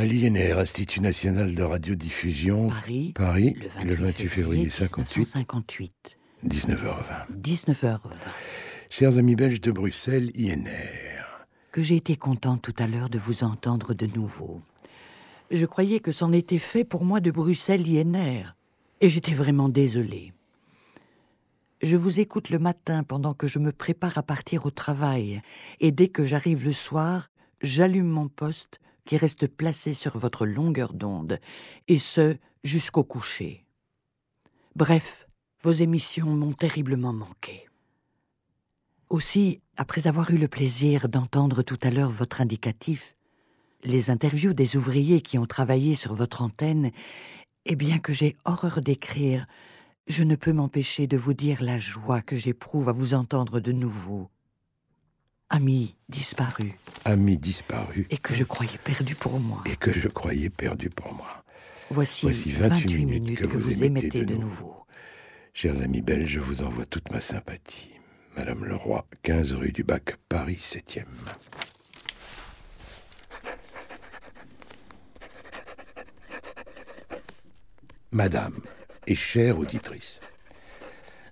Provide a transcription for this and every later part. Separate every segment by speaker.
Speaker 1: À l'INR, Institut National de Radiodiffusion.
Speaker 2: Paris.
Speaker 1: Paris,
Speaker 2: Le 28, février
Speaker 1: 58.
Speaker 2: 58.
Speaker 1: 19h20.
Speaker 2: 19h20.
Speaker 1: Chers amis belges de Bruxelles, INR.
Speaker 2: Que j'ai été content tout à l'heure de vous entendre de nouveau. Je croyais que c'en était fait pour moi de Bruxelles INR. Et j'étais vraiment désolé. Je vous écoute le matin pendant que je me prépare à partir au travail. Et dès que j'arrive le soir, j'allume mon poste qui reste placé sur votre longueur d'onde. Et ce, jusqu'au coucher. Bref, vos émissions m'ont terriblement manqué. Aussi, après avoir eu le plaisir d'entendre tout à l'heure votre indicatif, les interviews des ouvriers qui ont travaillé sur votre antenne, et bien que j'ai horreur d'écrire, je ne peux m'empêcher de vous dire la joie que j'éprouve à vous entendre de nouveau. Ami disparu,
Speaker 1: Amis disparus.
Speaker 2: et que je croyais perdu pour moi.
Speaker 1: Et que je croyais perdu pour moi.
Speaker 2: Voici,
Speaker 1: Voici 28 minutes que vous émettez de nouveau. Chers amis belges, je vous envoie toute ma sympathie. Madame Leroy, 15 rue du Bac, Paris 7e. Madame et chère auditrice,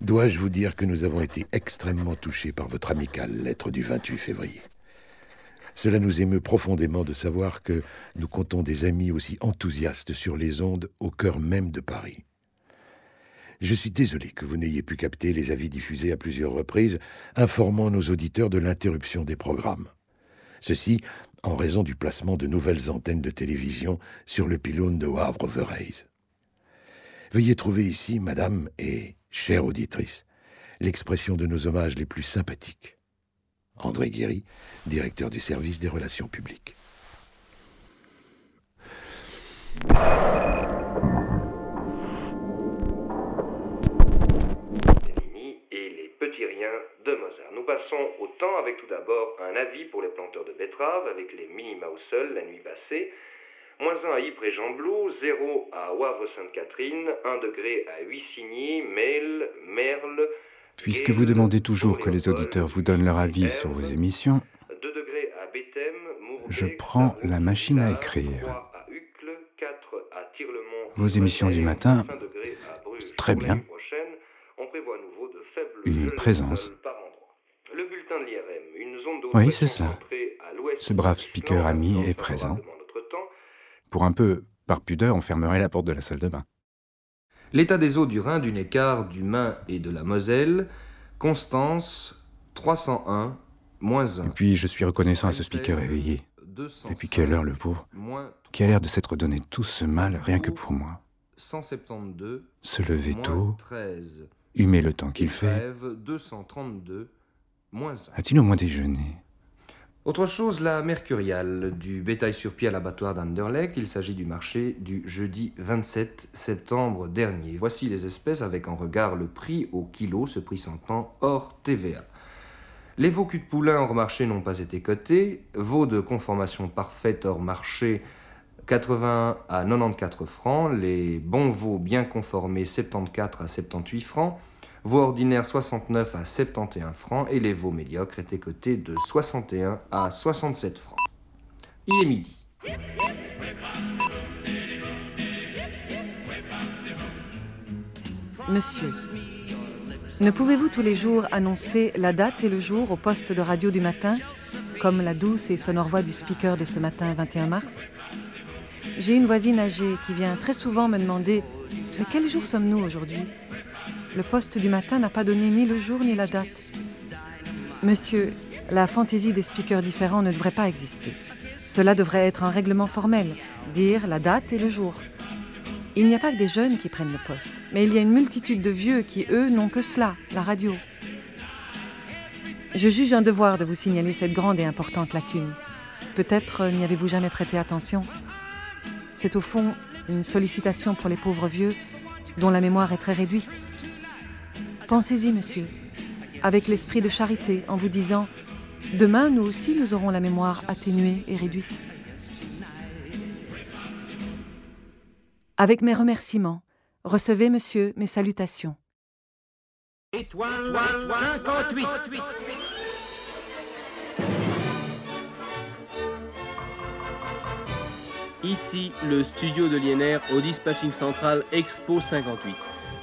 Speaker 1: dois-je vous dire que nous avons été extrêmement touchés par votre amicale lettre du 28 février? Cela nous émeut profondément de savoir que nous comptons des amis aussi enthousiastes sur les ondes au cœur même de Paris. Je suis désolé que vous n'ayez pu capter les avis diffusés à plusieurs reprises informant nos auditeurs de l'interruption des programmes. Ceci en raison du placement de nouvelles antennes de télévision sur le pylône de Wavre-Overijse. Veuillez trouver ici, madame et chère auditrice, l'expression de nos hommages les plus sympathiques. André Guéry, directeur du service des relations publiques.
Speaker 3: Et les petits riens de Mozart. Nous passons au temps avec tout d'abord un avis pour les planteurs de betteraves avec les minima au sol la nuit passée. Moins 1 à Ypres et Jean-Blou, 0 à Wavre-Sainte-Catherine, 1 degré à Huissigny, Mail, Merle.
Speaker 4: Puisque vous demandez toujours que les auditeurs vous donnent leur avis sur vos émissions,
Speaker 3: 2 degrés à Béthème, Mourvèdre,
Speaker 4: Je prends la machine à écrire.
Speaker 3: 3 à Uccle, 4 à Tirlemont,
Speaker 4: Vos émissions du matin,
Speaker 3: 5 degrés à Bruges.
Speaker 4: très bien. Une présence. Oui, c'est ça. Ce brave speaker ami est présent. Pour un peu, par pudeur, on fermerait la porte de la salle de bain.
Speaker 3: L'état des eaux du Rhin, du Neckar, du Main et de la Moselle. Constance, 301, moins 1.
Speaker 4: Et puis, je suis reconnaissant à ce speaker éveillé. Depuis quelle heure, le pauvre Qui a l'air de s'être donné tout ce mal rien que pour moi.
Speaker 3: 172,
Speaker 4: Se lever tôt,
Speaker 3: 13.
Speaker 4: humer le temps qu'il fait.
Speaker 3: Trèves, 232, moins 1.
Speaker 4: A-t-il au moins déjeuné?
Speaker 3: Autre chose, la mercuriale du bétail sur pied à l'abattoir d'Anderlecht. Il s'agit du marché du jeudi 27 septembre dernier. Voici les espèces avec en regard le prix au kilo, ce prix s'entend hors TVA. Les veaux cul de poulain hors marché n'ont pas été cotés. Veaux de conformation parfaite hors marché 81 à 94 francs. Les bons veaux bien conformés 74 à 78 francs. Veaux ordinaires 69 à 71 francs et les veaux médiocres étaient cotés de 61 à 67 francs. Il est midi.
Speaker 5: Monsieur, ne pouvez-vous tous les jours annoncer la date et le jour au poste de radio du matin, comme la douce et sonore voix du speaker de ce matin 21 mars? J'ai une voisine âgée qui vient très souvent me demander Mais quel jour sommes-nous aujourd'hui? Le poste du matin n'a pas donné ni le jour ni la date. Monsieur, la fantaisie des speakers différents ne devrait pas exister. Cela devrait être un règlement formel, dire la date et le jour. Il n'y a pas que des jeunes qui prennent le poste, mais il y a une multitude de vieux qui, eux, n'ont que cela, la radio. Je juge un devoir de vous signaler cette grande et importante lacune. Peut-être n'y avez-vous jamais prêté attention. C'est au fond une sollicitation pour les pauvres vieux dont la mémoire est très réduite. Pensez-y, monsieur, avec l'esprit de charité, en vous disant Demain, nous aussi, nous aurons la mémoire atténuée et réduite. Avec mes remerciements, recevez, monsieur, mes salutations.
Speaker 6: Étoile 58.
Speaker 7: Ici, le studio de l'INR au dispatching central Expo 58.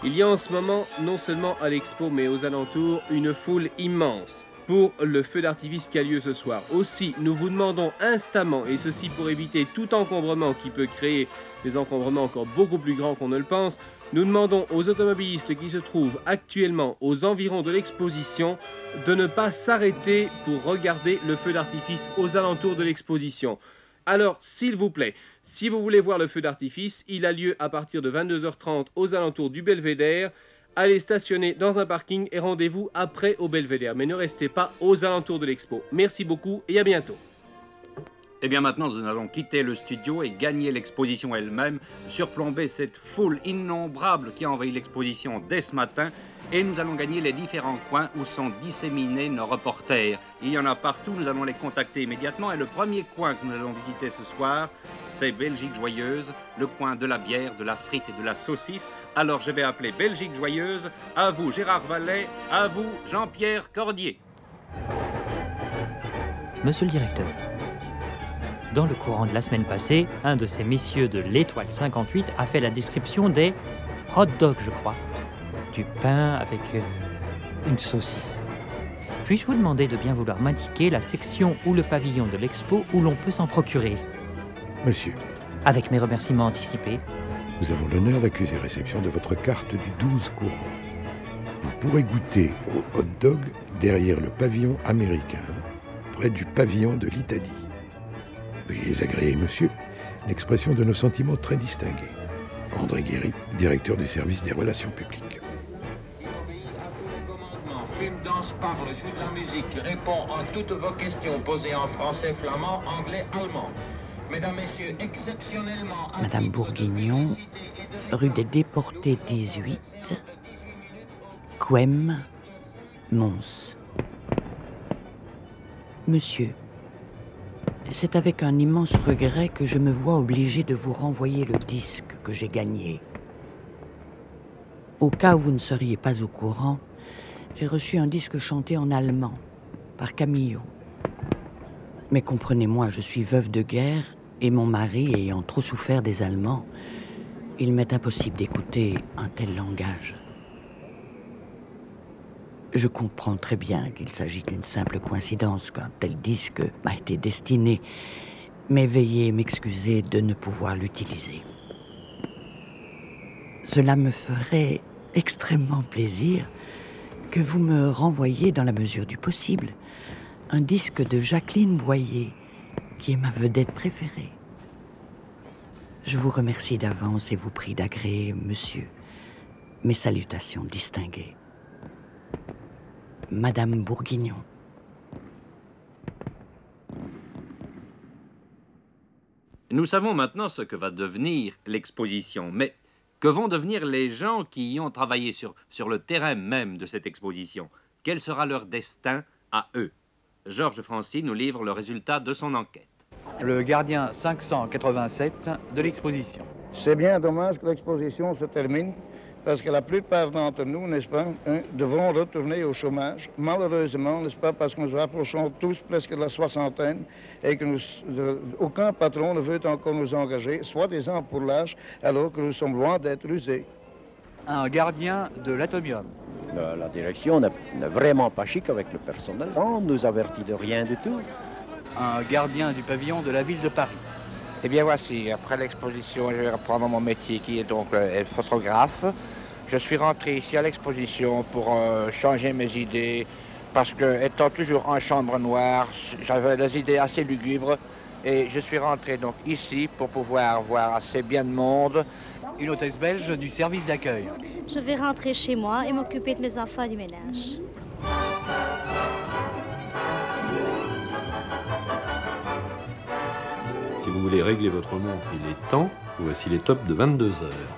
Speaker 7: Il y a en ce moment, non seulement à l'Expo, mais aux alentours, une foule immense pour le feu d'artifice qui a lieu ce soir. Aussi, nous vous demandons instamment, et ceci pour éviter tout encombrement qui peut créer des encombrements encore beaucoup plus grands qu'on ne le pense, nous demandons aux automobilistes qui se trouvent actuellement aux environs de l'exposition de ne pas s'arrêter pour regarder le feu d'artifice aux alentours de l'exposition. Alors, s'il vous plaît, si vous voulez voir le feu d'artifice, il a lieu à partir de 22h30 aux alentours du Belvédère. Allez stationner dans un parking et rendez-vous après au Belvédère. Mais ne restez pas aux alentours de l'expo. Merci beaucoup et à bientôt.
Speaker 8: Eh bien maintenant, nous allons quitter le studio et gagner l'exposition elle-même, surplomber cette foule innombrable qui a envahi l'exposition dès ce matin et nous allons gagner les différents coins où sont disséminés nos reporters. Il y en a partout, nous allons les contacter immédiatement et le premier coin que nous allons visiter ce soir, c'est Belgique Joyeuse, le coin de la bière, de la frite et de la saucisse. Alors je vais appeler Belgique Joyeuse, à vous Gérard Vallet, à vous Jean-Pierre Cordier.
Speaker 9: Monsieur le directeur, dans le courant de la semaine passée, un de ces messieurs de l'étoile 58 a fait la description des hot dogs, je crois du pain avec euh, une saucisse. Puis-je vous demander de bien vouloir m'indiquer la section ou le pavillon de l'expo où l'on peut s'en procurer?
Speaker 1: Monsieur.
Speaker 9: Avec mes remerciements anticipés.
Speaker 1: Nous avons l'honneur d'accuser réception de votre carte du 12 courant. Vous pourrez goûter au hot dog derrière le pavillon américain, près du pavillon de l'Italie. Veuillez agréer, monsieur, l'expression de nos sentiments très distingués. André Guéry, directeur du service des relations publiques
Speaker 10: fume, danse, parle, joue de la musique, répond à toutes vos questions posées en français, flamand, anglais, allemand. Mesdames, Messieurs, exceptionnellement...
Speaker 2: Madame Bourguignon, rue des Déportés 18, Quem, Mons. Monsieur, c'est avec un immense regret que je me vois obligé de vous renvoyer le disque que j'ai gagné. Au cas où vous ne seriez pas au courant, j'ai reçu un disque chanté en allemand par Camillo. Mais comprenez-moi, je suis veuve de guerre et mon mari ayant trop souffert des Allemands, il m'est impossible d'écouter un tel langage. Je comprends très bien qu'il s'agit d'une simple coïncidence qu'un tel disque m'a été destiné, mais veuillez m'excuser de ne pouvoir l'utiliser. Cela me ferait extrêmement plaisir que vous me renvoyiez dans la mesure du possible un disque de Jacqueline Boyer, qui est ma vedette préférée. Je vous remercie d'avance et vous prie d'agréer, monsieur, mes salutations distinguées. Madame Bourguignon.
Speaker 8: Nous savons maintenant ce que va devenir l'exposition, mais que vont devenir les gens qui y ont travaillé sur, sur le terrain même de cette exposition? Quel sera leur destin à eux? Georges Francy nous livre le résultat de son enquête.
Speaker 11: Le gardien 587 de l'exposition.
Speaker 12: C'est bien dommage que l'exposition se termine parce que la plupart d'entre nous, n'est-ce pas, hein, devront retourner au chômage. Malheureusement, n'est-ce pas, parce que nous approchons tous presque de la soixantaine et que nous, aucun patron ne veut encore nous engager, soit des ans pour l'âge, alors que nous sommes loin d'être usés.
Speaker 11: Un gardien de l'atomium.
Speaker 13: La, direction n'est vraiment pas chic avec le personnel. On nous avertit de rien du tout.
Speaker 11: Un gardien du pavillon de la ville de Paris.
Speaker 14: Eh bien voici, après l'exposition, je vais reprendre mon métier qui est donc euh, photographe. Je suis rentré ici à l'exposition pour euh, changer mes idées parce que, étant toujours en chambre noire, j'avais des idées assez lugubres et je suis rentré donc ici pour pouvoir voir assez bien de monde.
Speaker 11: Une hôtesse belge du service d'accueil.
Speaker 15: Je vais rentrer chez moi et m'occuper de mes enfants et du ménage.
Speaker 16: Voulez régler votre montre, il est temps. Voici les tops de 22 heures.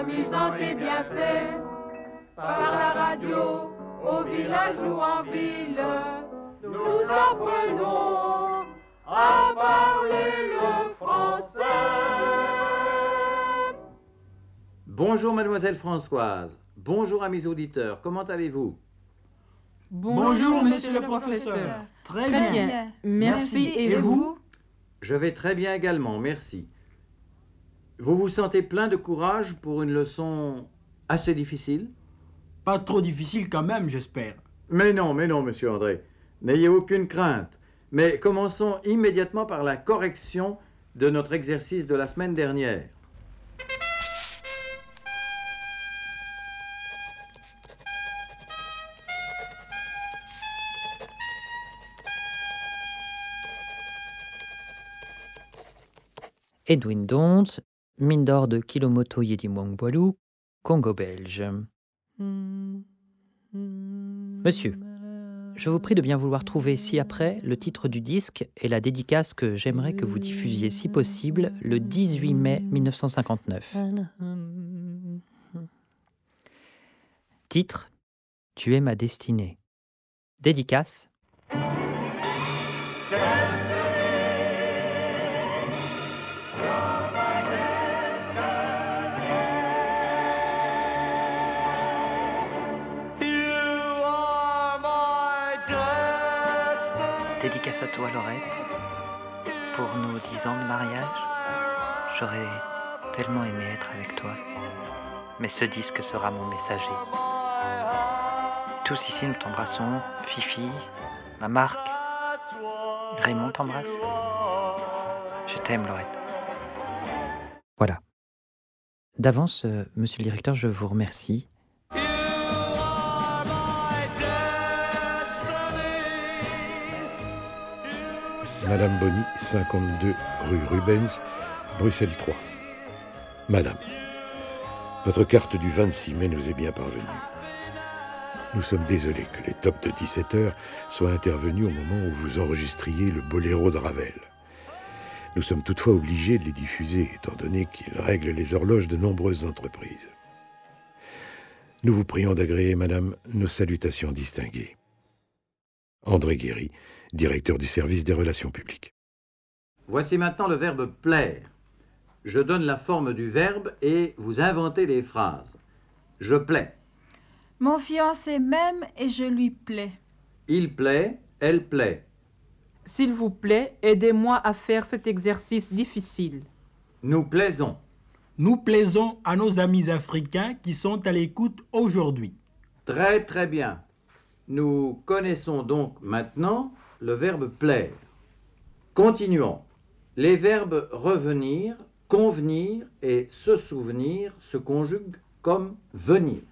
Speaker 17: amusant et bien fait, par la radio, au village ou en ville, nous apprenons à parler le français.
Speaker 18: Bonjour mademoiselle Françoise. Bonjour amis auditeurs. Comment allez-vous?
Speaker 17: Bonjour monsieur le professeur. Très, bien. Merci. Et vous?
Speaker 18: Je vais très bien également, merci. Vous vous sentez plein de courage pour une leçon assez difficile?
Speaker 19: Pas trop difficile quand même, j'espère.
Speaker 18: Mais non, mais non, monsieur André. N'ayez aucune crainte. Mais commençons immédiatement par la correction de notre exercice de la semaine dernière.
Speaker 9: Edwin Dont, mine d'or de Kilomoto Yedimwangboilou, Congo belge. Monsieur, je vous prie de bien vouloir trouver ci-après le titre du disque et la dédicace que j'aimerais que vous diffusiez si possible le 18 mai 1959. Titre Tu es ma destinée. Dédicace
Speaker 20: Dédicace à toi, Laurette. Pour nos dix ans de mariage, j'aurais tellement aimé être avec toi. Mais ce disque sera mon messager. Tous ici, nous t'embrassons. Fifi, ma marque. Raymond t'embrasse. Je t'aime, Laurette.
Speaker 9: Voilà. D'avance, euh, monsieur le directeur, je vous remercie.
Speaker 1: Madame Bonny, 52 rue Rubens, Bruxelles 3. Madame, votre carte du 26 mai nous est bien parvenue. Nous sommes désolés que les tops de 17 heures soient intervenus au moment où vous enregistriez le boléro de Ravel. Nous sommes toutefois obligés de les diffuser, étant donné qu'ils règlent les horloges de nombreuses entreprises. Nous vous prions d'agréer, Madame, nos salutations distinguées. André Guéry, directeur du service des relations publiques.
Speaker 18: Voici maintenant le verbe plaire. Je donne la forme du verbe et vous inventez des phrases. Je plais.
Speaker 21: Mon fiancé m'aime et je lui plais.
Speaker 18: Il plaît, elle plaît.
Speaker 17: S'il vous plaît, aidez-moi à faire cet exercice difficile.
Speaker 18: Nous plaisons.
Speaker 19: Nous plaisons à nos amis africains qui sont à l'écoute aujourd'hui.
Speaker 18: Très très bien. Nous connaissons donc maintenant le verbe plaire. Continuons. Les verbes revenir, convenir et se souvenir se conjuguent comme venir.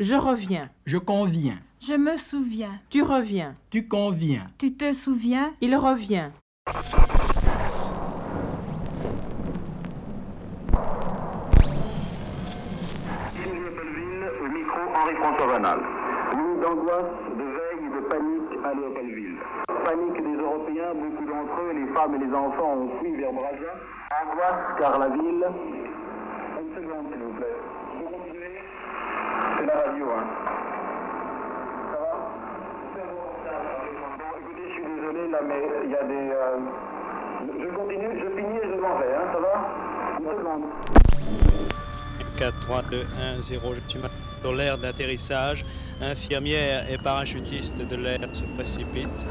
Speaker 17: Je reviens.
Speaker 19: Je conviens.
Speaker 21: Je me souviens.
Speaker 17: Tu reviens.
Speaker 19: Tu conviens.
Speaker 21: Tu te souviens?
Speaker 17: Il revient.
Speaker 22: Henri-François Vanal. D'angoisse, de veille et de panique à Léopoldville. Panique des Européens, beaucoup d'entre eux, les femmes et les enfants ont fui vers Braza. Angoisse car la ville... Une seconde s'il vous plaît. Vous continuez C'est la radio, hein. Ça va Bon, écoutez, je suis désolé là, mais il y a des... euh, Je continue, je finis et je m'en vais, hein, ça va Une seconde.
Speaker 23: 4, 3, 2, 1, 0. Je suis maintenant sur l'air d'atterrissage. Infirmière et parachutiste de l'air se précipitent,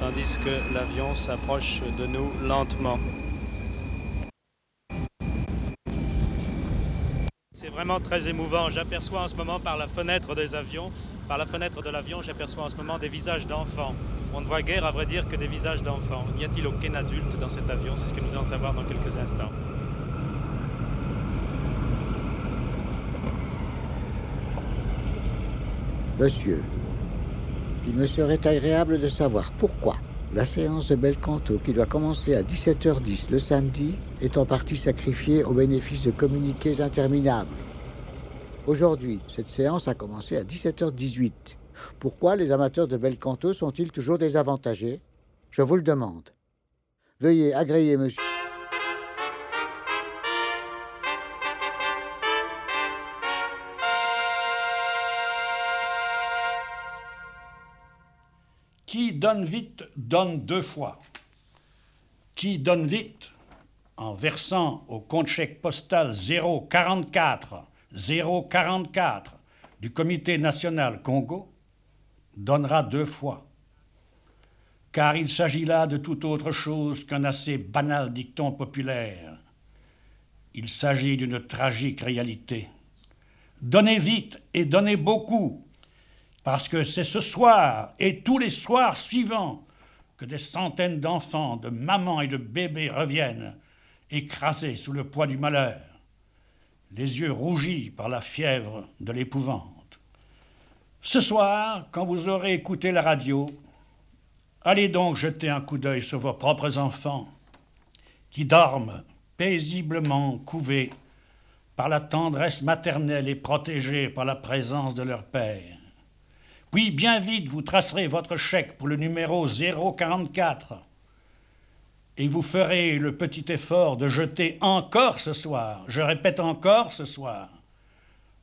Speaker 23: tandis que l'avion s'approche de nous lentement. C'est vraiment très émouvant. J'aperçois en ce moment par la fenêtre des avions, par la fenêtre de l'avion, j'aperçois en ce moment des visages d'enfants. On ne voit guère, à vrai dire, que des visages d'enfants. N'y a-t-il aucun adulte dans cet avion? C'est ce que nous allons savoir dans quelques instants.
Speaker 24: Monsieur, il me serait agréable de savoir pourquoi la séance de Belcanto, qui doit commencer à 17h10 le samedi, est en partie sacrifiée au bénéfice de communiqués interminables. Aujourd'hui, cette séance a commencé à 17h18. Pourquoi les amateurs de Belcanto sont-ils toujours désavantagés? Je vous le demande. Veuillez agréer, monsieur.
Speaker 25: Donne vite donne deux fois. Qui donne vite en versant au compte chèque postal 044 044 du Comité national Congo donnera deux fois. Car il s'agit là de tout autre chose qu'un assez banal dicton populaire. Il s'agit d'une tragique réalité. Donnez vite et donnez beaucoup, parce que c'est ce soir et tous les soirs suivants que des centaines d'enfants, de mamans et de bébés reviennent, écrasés sous le poids du malheur, les yeux rougis par la fièvre de l'épouvante. Ce soir, quand vous aurez écouté la radio, allez donc jeter un coup d'œil sur vos propres enfants, qui dorment paisiblement couvés par la tendresse maternelle et protégés par la présence de leur père. Oui, bien vite, vous tracerez votre chèque pour le numéro 044 et vous ferez le petit effort de jeter encore ce soir, je répète encore ce soir,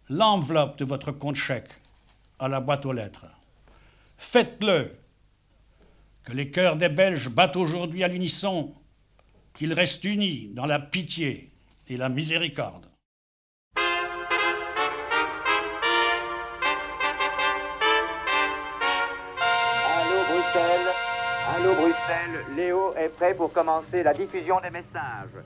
Speaker 25: l'enveloppe de votre compte chèque à la boîte aux lettres. Faites-le. Que les cœurs des Belges battent aujourd'hui à l'unisson, qu'ils restent unis dans la pitié et la miséricorde.
Speaker 26: Léo est prêt pour commencer la diffusion des messages.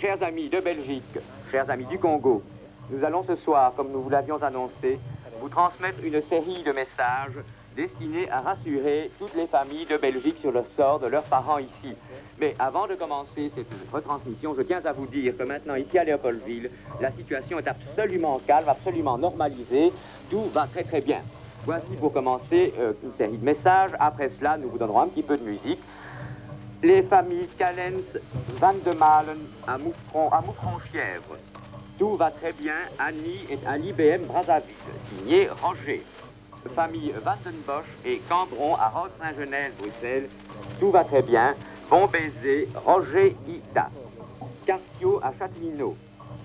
Speaker 26: Chers amis de Belgique, chers amis du Congo, nous allons ce soir, comme nous vous l'avions annoncé, vous transmettre une série de messages destinés à rassurer toutes les familles de Belgique sur le sort de leurs parents ici. Mais avant de commencer cette retransmission, je tiens à vous dire que maintenant, ici à Léopoldville, la situation est absolument calme, absolument normalisée. Tout va très très bien. Voici pour commencer euh, une série de messages. Après cela, nous vous donnerons un petit peu de musique. Les familles Callens, Van de Malen, à Moufron, à Moufron-Chièvre. Tout va très bien. Annie est à l'IBM Brazzaville. Signé Roger. Famille Vandenbosch et Cambron à Rose-Saint-Genèse, Bruxelles. Tout va très bien. Bon baiser, Roger Ida. Cartio à Châtelineau.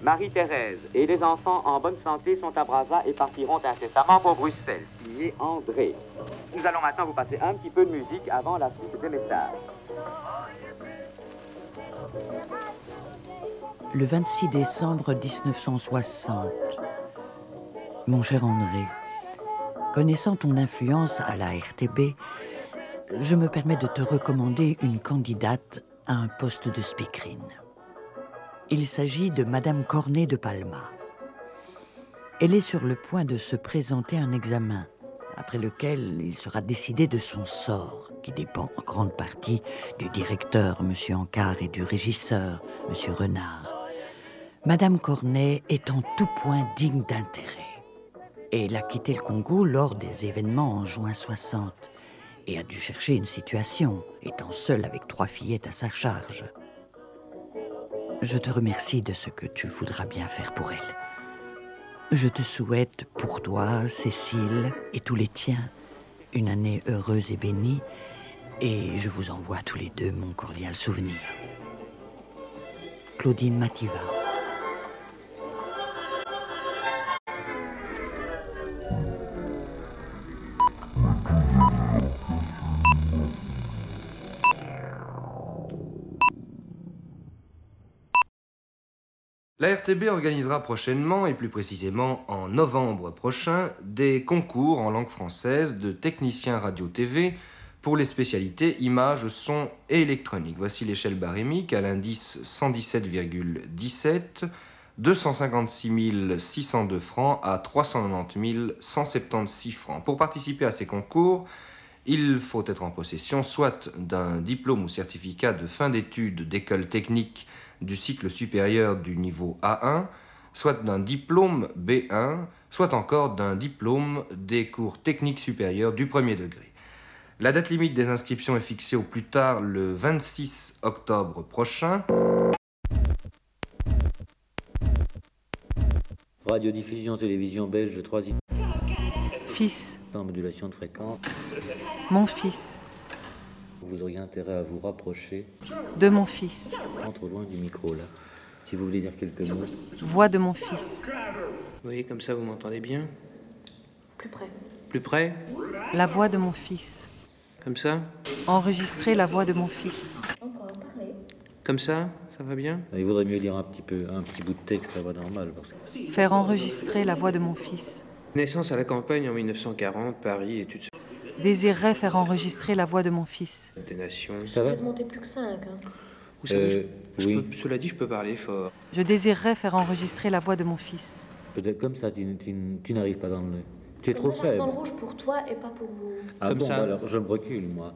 Speaker 26: Marie-Thérèse et les enfants en bonne santé sont à Brazza et partiront incessamment pour Bruxelles. Signé André? Nous allons maintenant vous passer un petit peu de musique avant la suite des messages.
Speaker 2: Le 26 décembre 1960. Mon cher André, connaissant ton influence à la RTB, je me permets de te recommander une candidate à un poste de speakerine. Il s'agit de Madame Cornet de Palma. Elle est sur le point de se présenter un examen, après lequel il sera décidé de son sort, qui dépend en grande partie du directeur, M. Ancard, et du régisseur, M. Renard. Madame Cornet est en tout point digne d'intérêt. Elle a quitté le Congo lors des événements en juin 60 et a dû chercher une situation, étant seule avec trois fillettes à sa charge. Je te remercie de ce que tu voudras bien faire pour elle. Je te souhaite pour toi, Cécile et tous les tiens, une année heureuse et bénie, et je vous envoie tous les deux mon cordial souvenir. Claudine Mativa.
Speaker 3: La RTB organisera prochainement, et plus précisément en novembre prochain, des concours en langue française de techniciens radio-TV pour les spécialités images, son et électronique. Voici l'échelle barémique à l'indice 117,17, 256 602 francs à 390 176 francs. Pour participer à ces concours, il faut être en possession soit d'un diplôme ou certificat de fin d'études d'école technique du cycle supérieur du niveau A1, soit d'un diplôme B1, soit encore d'un diplôme des cours techniques supérieurs du premier degré. La date limite des inscriptions est fixée au plus tard le 26 octobre prochain.
Speaker 27: Radiodiffusion télévision belge 3
Speaker 5: Fils,
Speaker 27: en modulation de fréquence.
Speaker 5: mon fils,
Speaker 27: Vous auriez intérêt à vous rapprocher,
Speaker 5: de mon fils,
Speaker 27: pas trop loin du micro là. Si vous voulez dire quelques mots.
Speaker 5: voix de mon fils,
Speaker 16: Oui, comme ça vous m'entendez bien.
Speaker 5: Plus près.
Speaker 16: Plus près
Speaker 5: la voix de mon fils,
Speaker 16: Comme ça
Speaker 5: enregistrer la voix de mon fils,
Speaker 16: Comme ça
Speaker 28: Ça va bien
Speaker 27: Il vaudrait mieux lire un petit peu, un petit bout de texte à voix normale. Parce que...
Speaker 5: Faire enregistrer la voix de mon fils.
Speaker 28: Naissance à la campagne en 1940, Paris, études
Speaker 5: Désirerais faire enregistrer la voix de mon fils.
Speaker 28: des nations.
Speaker 27: Ça va
Speaker 29: Je vais te monter plus que 5. Hein.
Speaker 28: Vous savez, je-
Speaker 27: Euh,
Speaker 28: je
Speaker 27: oui.
Speaker 28: peux- cela dit, je peux parler fort.
Speaker 5: Je désirerais faire enregistrer la voix de mon fils.
Speaker 27: Peut-être comme ça, tu, tu- tu n'arrives pas dans le... Tu es trop
Speaker 29: ça,
Speaker 27: faible.
Speaker 29: dans le rouge pour toi et pas pour vous.
Speaker 27: Ah
Speaker 28: Comme
Speaker 27: bon,
Speaker 28: ça.
Speaker 27: bah alors je me recule, moi.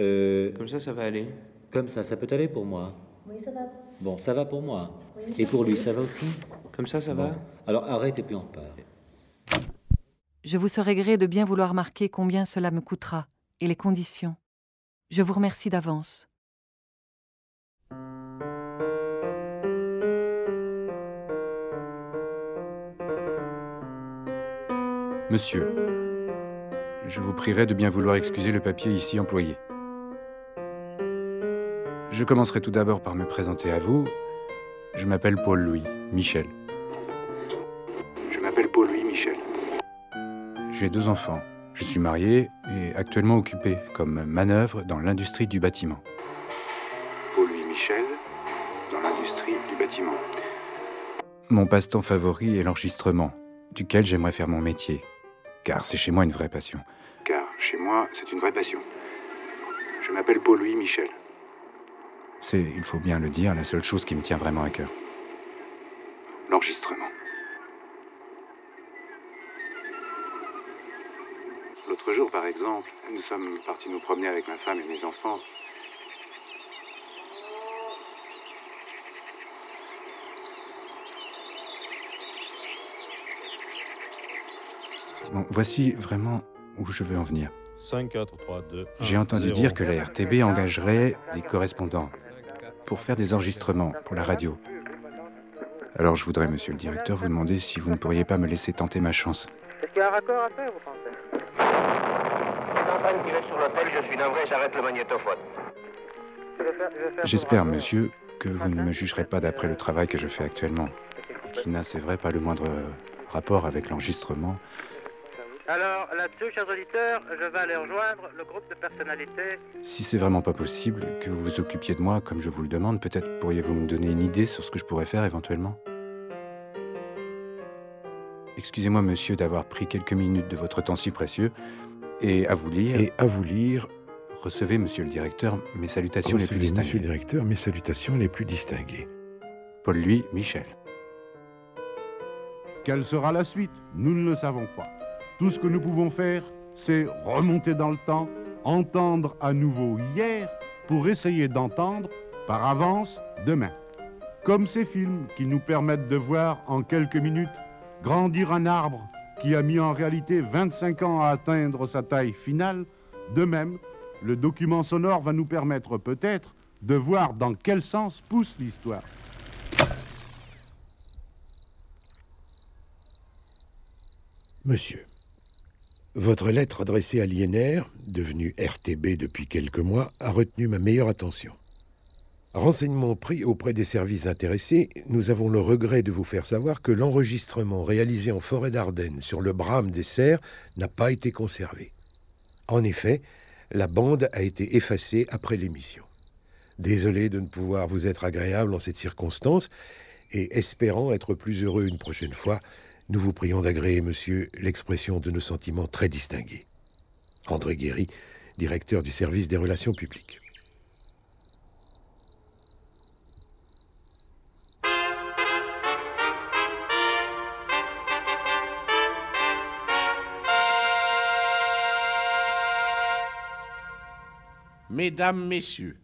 Speaker 27: Euh,
Speaker 28: Comme ça, ça va aller.
Speaker 27: comme ça, ça peut aller pour moi.
Speaker 29: Oui, ça va.
Speaker 27: Bon, ça va pour moi.
Speaker 29: Oui,
Speaker 27: Et
Speaker 29: ça
Speaker 27: pour
Speaker 29: va.
Speaker 27: lui, ça va aussi
Speaker 28: Comme ça, ça
Speaker 27: Bon.
Speaker 28: va
Speaker 27: Alors arrête et puis on repart.
Speaker 5: Je vous serai gré de bien vouloir marquer combien cela me coûtera et les conditions. Je vous remercie d'avance.
Speaker 4: Monsieur, je vous prierai de bien vouloir excuser le papier ici employé. Je commencerai tout d'abord par me présenter à vous. Je m'appelle Paul-Louis Michel. J'ai deux enfants. Je suis marié et actuellement occupé comme manœuvre dans l'industrie du bâtiment. Paul-Louis Michel, dans l'industrie du bâtiment. Mon passe-temps favori est l'enregistrement, duquel j'aimerais faire mon métier. Car c'est chez moi une vraie passion. Car chez moi, c'est une vraie passion. Je m'appelle Paul-Louis Michel. C'est, il faut bien le dire, la seule chose qui me tient vraiment à cœur. L'enregistrement. L'autre jour, par exemple, nous sommes partis nous promener avec ma femme et mes enfants. Bon, voici vraiment où je veux en venir.
Speaker 30: 5, 4, 3, 2.
Speaker 4: J'ai entendu dire que la RTB engagerait des correspondants pour faire des enregistrements pour la radio. Alors je voudrais, monsieur le directeur, vous demander si vous ne pourriez pas me laisser tenter ma chance.
Speaker 31: Est-ce qu'il y a un raccord à faire, vous pensez?
Speaker 32: Sur l'hôtel, je suis navré, j'arrête le magnétophone.
Speaker 31: Je vais faire- je vais faire
Speaker 4: J'espère, monsieur, que vous ne me jugerez pas d'après le travail que je fais actuellement, et qui n'a, c'est vrai, pas le moindre rapport avec l'enregistrement.
Speaker 31: Alors, là-dessus, chers auditeurs, je vais aller rejoindre le groupe de personnalités.
Speaker 4: Si c'est vraiment pas possible que vous vous occupiez de moi comme je vous le demande, peut-être pourriez-vous me donner une idée sur ce que je pourrais faire éventuellement? Excusez-moi, monsieur, d'avoir pris quelques minutes de votre temps si précieux. Et à vous lire.
Speaker 1: Et à vous lire.
Speaker 4: Recevez, monsieur le directeur, mes salutations les plus
Speaker 1: Recevez,
Speaker 4: distinguées.
Speaker 1: monsieur le directeur, mes salutations les plus distinguées.
Speaker 4: Paul-Louis Michel.
Speaker 33: Quelle sera la suite? Nous ne le savons pas. Tout ce que nous pouvons faire, c'est remonter dans le temps, entendre à nouveau hier pour essayer d'entendre par avance demain. Comme ces films qui nous permettent de voir en quelques minutes grandir un arbre qui a mis en réalité 25 ans à atteindre sa taille finale, de même, le document sonore va nous permettre peut-être de voir dans quel sens pousse l'histoire.
Speaker 1: Monsieur, votre lettre adressée à l'INR, devenue RTB depuis quelques mois, a retenu ma meilleure attention. Renseignements pris auprès des services intéressés, nous avons le regret de vous faire savoir que l'enregistrement réalisé en forêt d'Ardennes sur le brame des cerfs n'a pas été conservé. En effet, la bande a été effacée après l'émission. Désolé de ne pouvoir vous être agréable en cette circonstance, et espérant être plus heureux une prochaine fois, nous vous prions d'agréer, monsieur, l'expression de nos sentiments très distingués. André Guéry, directeur du service des relations publiques.
Speaker 34: Mesdames, Messieurs,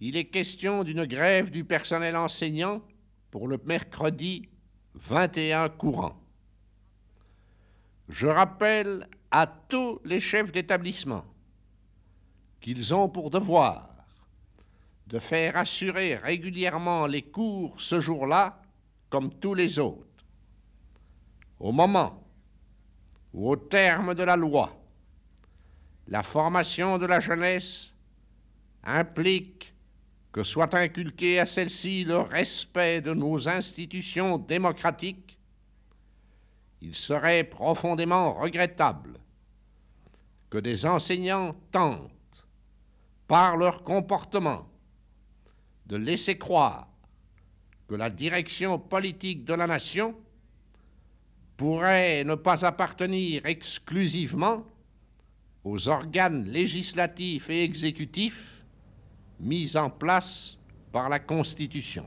Speaker 34: il est question d'une grève du personnel enseignant pour le mercredi 21 courant. Je rappelle à tous les chefs d'établissement qu'ils ont pour devoir de faire assurer régulièrement les cours ce jour-là comme tous les autres. Au moment où, au terme de la loi, la formation de la jeunesse implique que soit inculqué à celle-ci le respect de nos institutions démocratiques, il serait profondément regrettable que des enseignants tentent, par leur comportement, de laisser croire que la direction politique de la nation pourrait ne pas appartenir exclusivement aux organes législatifs et exécutifs mis en place par la Constitution.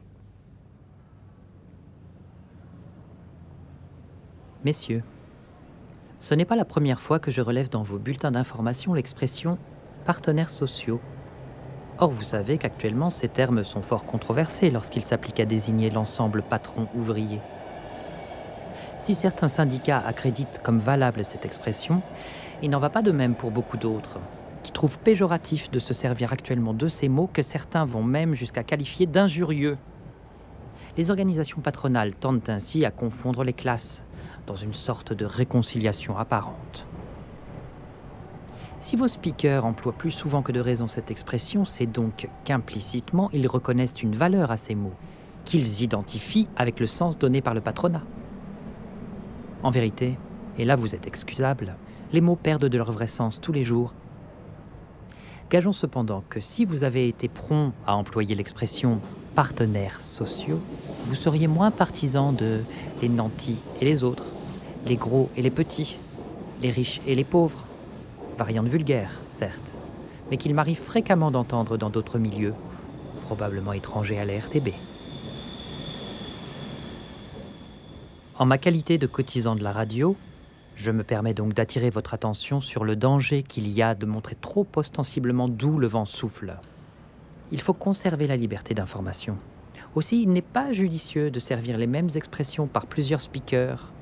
Speaker 35: Messieurs, ce n'est pas la première fois que je relève dans vos bulletins d'information l'expression partenaires sociaux. Or, vous savez qu'actuellement, ces termes sont fort controversés lorsqu'ils s'appliquent à désigner l'ensemble patron ouvrier. Si certains syndicats accréditent comme valable cette expression, il n'en va pas de même pour beaucoup d'autres, qui trouvent péjoratif de se servir actuellement de ces mots que certains vont même jusqu'à qualifier d'injurieux. Les organisations patronales tendent ainsi à confondre les classes, dans une sorte de réconciliation apparente. Si vos speakers emploient plus souvent que de raison cette expression, c'est donc qu'implicitement ils reconnaissent une valeur à ces mots, qu'ils identifient avec le sens donné par le patronat. En vérité, et là vous êtes excusable, les mots perdent de leur vrai sens tous les jours. Gageons cependant que si vous avez été prompt à employer l'expression partenaires sociaux, vous seriez moins partisan de les nantis et les autres, les gros et les petits, les riches et les pauvres. Variante vulgaire, certes, mais qu'il m'arrive fréquemment d'entendre dans d'autres milieux, probablement étrangers à la RTB. En ma qualité de cotisant de la radio, je me permets donc d'attirer votre attention sur le danger qu'il y a de montrer trop ostensiblement d'où le vent souffle. Il faut conserver la liberté d'information. Aussi, il n'est pas judicieux de servir les mêmes expressions par plusieurs speakers,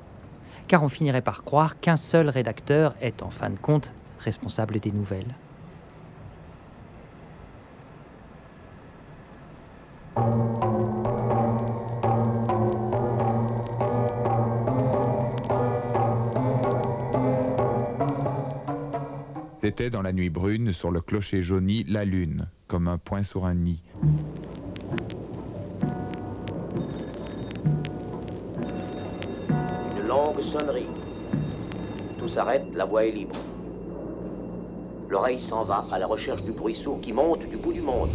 Speaker 35: car on finirait par croire qu'un seul rédacteur est en fin de compte responsable des nouvelles.
Speaker 36: C'était dans la nuit brune, sur le clocher jauni, la lune, comme un point sur un nid.
Speaker 32: Une longue sonnerie. Tout s'arrête, la voie est libre. L'oreille s'en va à la recherche du bruit sourd qui monte du bout du monde.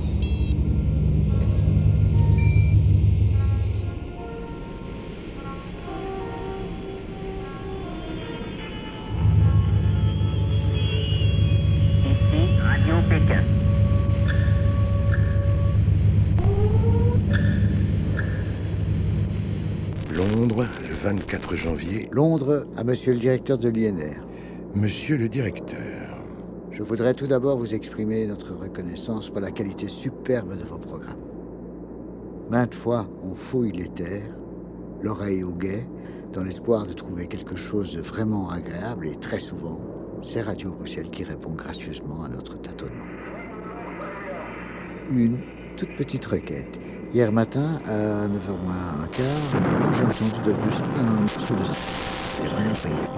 Speaker 1: Londres
Speaker 24: à monsieur le directeur de l'INR.
Speaker 1: Monsieur le directeur.
Speaker 24: Je voudrais tout d'abord vous exprimer notre reconnaissance pour la qualité superbe de vos programmes. Maintes fois, on fouille les terres, l'oreille au guet, dans l'espoir de trouver quelque chose de vraiment agréable et très souvent, c'est Radio Bruxelles qui répond gracieusement à notre tâtonnement. Une toute petite requête. Hier matin, à 9h moins un quart, j'ai entendu de plus un morceau de... C'était vraiment magnifique.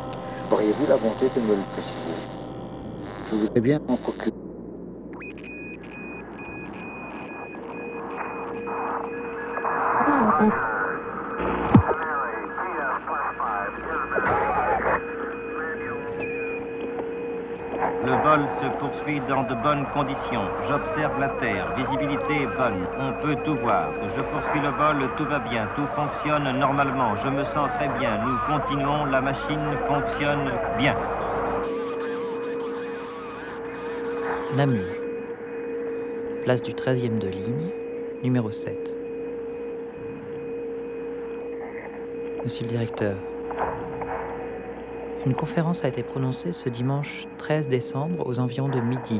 Speaker 24: Auriez-vous la bonté de me le préciser? Je voudrais bien en procurer.
Speaker 31: Dans de bonnes conditions. J'observe la Terre. Visibilité bonne. On peut tout voir. Je poursuis le vol. Tout va bien. Tout fonctionne normalement. Je me sens très bien. Nous continuons. La machine fonctionne bien.
Speaker 35: Namur. Place du 13e de ligne, numéro 7. Monsieur le directeur, une conférence a été prononcée ce dimanche 13 décembre aux environs de midi.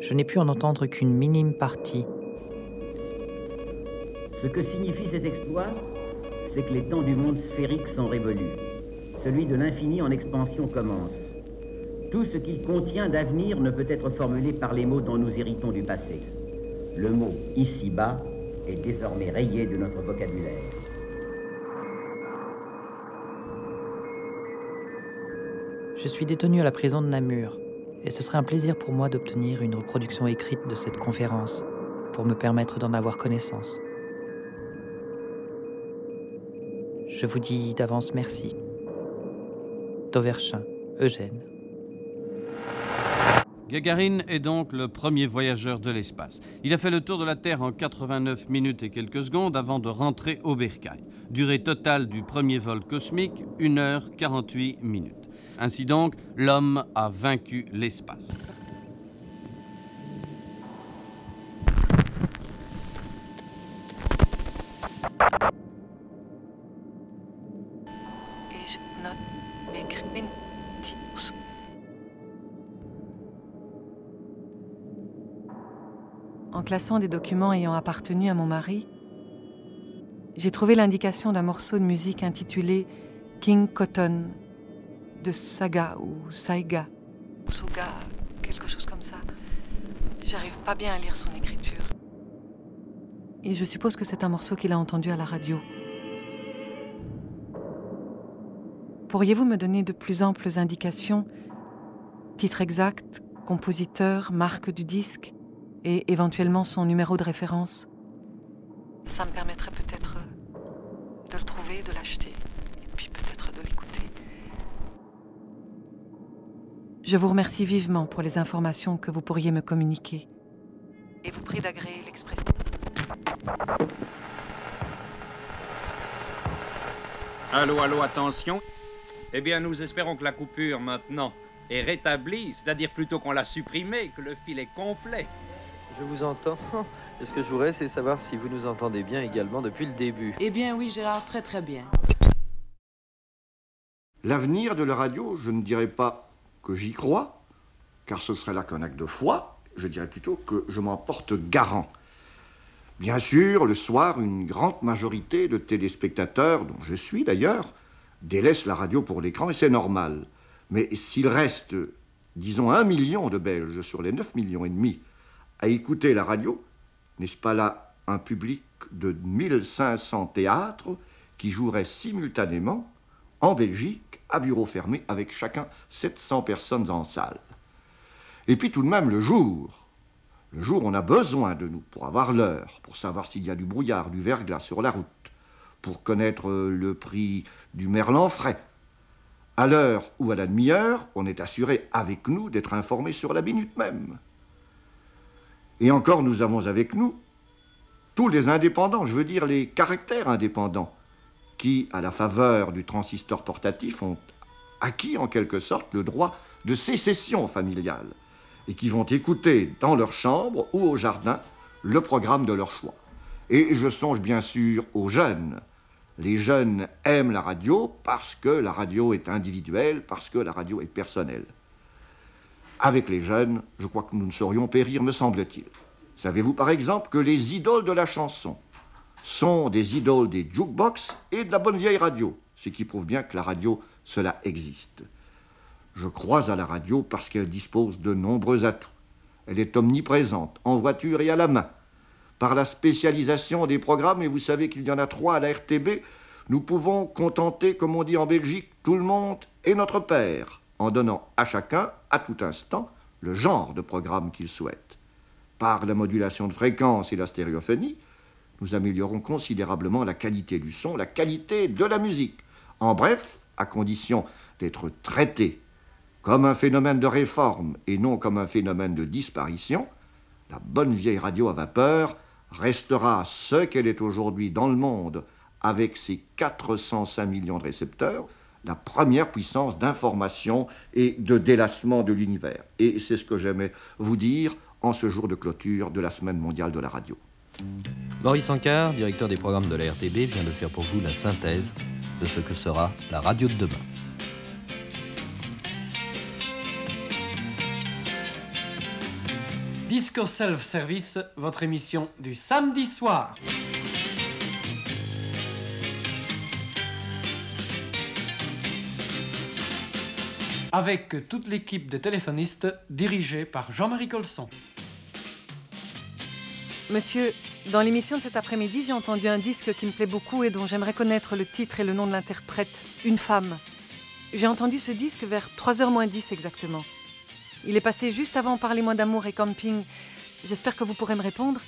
Speaker 35: Je n'ai pu en entendre qu'une minime partie.
Speaker 30: Ce que signifie cet exploit, c'est que les temps du monde sphérique sont révolus. Celui de l'infini en expansion commence. Tout ce qu'il contient d'avenir ne peut être formulé par les mots dont nous héritons du passé. Le mot ici-bas est désormais rayé de notre vocabulaire.
Speaker 35: Je suis détenu à la prison de Namur, et ce serait un plaisir pour moi d'obtenir une reproduction écrite de cette conférence pour me permettre d'en avoir connaissance. Je vous dis d'avance merci. Dauverchin, Eugène.
Speaker 37: Gagarin est donc le premier voyageur de l'espace. Il a fait le tour de la Terre en 89 minutes et quelques secondes avant de rentrer au Bercail. Durée totale du premier vol cosmique, 1 heure 48 minutes. Ainsi donc, l'homme a vaincu l'espace.
Speaker 5: Et je note, écris une petite morceau. En classant des documents ayant appartenu à mon mari, j'ai trouvé l'indication d'un morceau de musique intitulé King Cotton de Saga ou Saiga. Suga, quelque chose comme ça. J'arrive pas bien à lire son écriture. Et je suppose que c'est un morceau qu'il a entendu à la radio. Pourriez-vous me donner de plus amples indications? Titre exact, compositeur, marque du disque et éventuellement son numéro de référence? Ça me permettrait peut-être de le trouver, de l'acheter et puis peut-être de l'écouter. Je vous remercie vivement pour les informations que vous pourriez me communiquer et vous prie d'agréer l'expression.
Speaker 38: Allô, allô, attention. Eh bien, nous espérons que la coupure maintenant est rétablie, c'est-à-dire plutôt qu'on l'a supprimée, que le fil est complet.
Speaker 39: Je vous entends. Et ce que je voudrais, c'est savoir si vous nous entendez bien également depuis le début.
Speaker 40: Eh bien oui, Gérard, très très bien.
Speaker 41: L'avenir de la radio, je ne dirais pas que j'y crois, car ce serait là qu'un acte de foi, je dirais plutôt que je m'en porte garant. Bien sûr, le soir, une grande majorité de téléspectateurs, dont je suis d'ailleurs, délaissent la radio pour l'écran et c'est normal. Mais s'il reste, disons, un million de Belges sur les 9 millions et demi à écouter la radio, n'est-ce pas là un public de 1500 théâtres qui joueraient simultanément en Belgique, à bureau fermé, avec chacun 700 personnes en salle. Et puis tout de même, le jour, le jour, on a besoin de nous pour avoir l'heure, pour savoir s'il y a du brouillard, du verglas sur la route, pour connaître le prix du merlan frais. À l'heure ou à la demi-heure, on est assuré avec nous d'être informé sur la minute même. Et encore, nous avons avec nous tous les indépendants, je veux dire les caractères indépendants, qui, à la faveur du transistor portatif, ont acquis en quelque sorte le droit de sécession familiale et qui vont écouter dans leur chambre ou au jardin le programme de leur choix. Et je songe bien sûr aux jeunes. Les jeunes aiment la radio parce que la radio est individuelle, parce que la radio est personnelle. Avec les jeunes, je crois que nous ne saurions périr, me semble-t-il. Savez-vous par exemple que les idoles de la chanson sont des idoles des jukebox et de la bonne vieille radio, ce qui prouve bien que la radio, cela existe. Je crois à la radio parce qu'elle dispose de nombreux atouts. Elle est omniprésente, en voiture et à la main. Par la spécialisation des programmes, et vous savez qu'il y en a trois à la RTB, nous pouvons contenter, comme on dit en Belgique, tout le monde et notre père, en donnant à chacun, à tout instant, le genre de programme qu'il souhaite. Par la modulation de fréquence et la stéréophonie, nous améliorons considérablement la qualité du son, la qualité de la musique. En bref, à condition d'être traité comme un phénomène de réforme et non comme un phénomène de disparition, la bonne vieille radio à vapeur restera ce qu'elle est aujourd'hui dans le monde avec ses 405 millions de récepteurs, la première puissance d'information et de délassement de l'univers. Et c'est ce que j'aimais vous dire en ce jour de clôture de la Semaine mondiale de la radio.
Speaker 42: Maurice Ancard, directeur des programmes de la RTB, vient de faire pour vous la synthèse de ce que sera la radio de demain.
Speaker 43: Disco Self-Service, votre émission du samedi soir. Avec toute l'équipe de téléphonistes dirigée par Jean-Marie Colson.
Speaker 5: Monsieur, dans l'émission de cet après-midi, j'ai entendu un disque qui me plaît beaucoup et dont j'aimerais connaître le titre et le nom de l'interprète, Une femme. J'ai entendu ce disque vers 3h moins 10 exactement. Il est passé juste avant Parlez-moi d'amour et camping. J'espère que vous pourrez me répondre.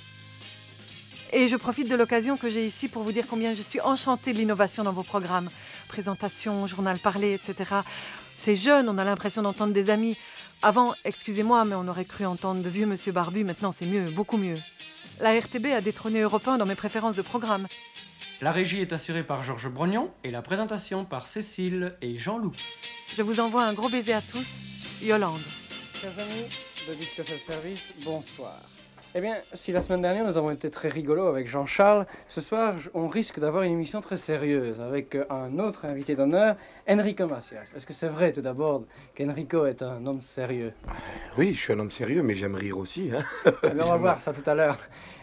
Speaker 5: Et je profite de l'occasion que j'ai ici pour vous dire combien je suis enchantée de l'innovation dans vos programmes. Présentation, journal parlé, etc. C'est jeune, on a l'impression d'entendre des amis. Avant, excusez-moi, mais on aurait cru entendre de vieux Monsieur Barbu, maintenant c'est mieux, beaucoup mieux. La RTB a détrôné Europe 1 dans mes préférences de programme.
Speaker 43: La régie est assurée par Georges Brognon et la présentation par Cécile et Jean-Loup.
Speaker 5: Je vous envoie un gros baiser à tous. Yolande.
Speaker 44: Chers amis de Service, bonsoir. Eh bien, si la semaine dernière nous avons été très rigolos avec Jean-Charles, ce soir on risque d'avoir une émission très sérieuse avec euh, un autre invité d'honneur, Enrico Macias. Est-ce que c'est vrai tout d'abord qu'Enrico est un homme sérieux?
Speaker 45: Oui, je suis un homme sérieux, mais j'aime rire aussi. Hein
Speaker 44: Eh bien, on va voir ça tout à l'heure.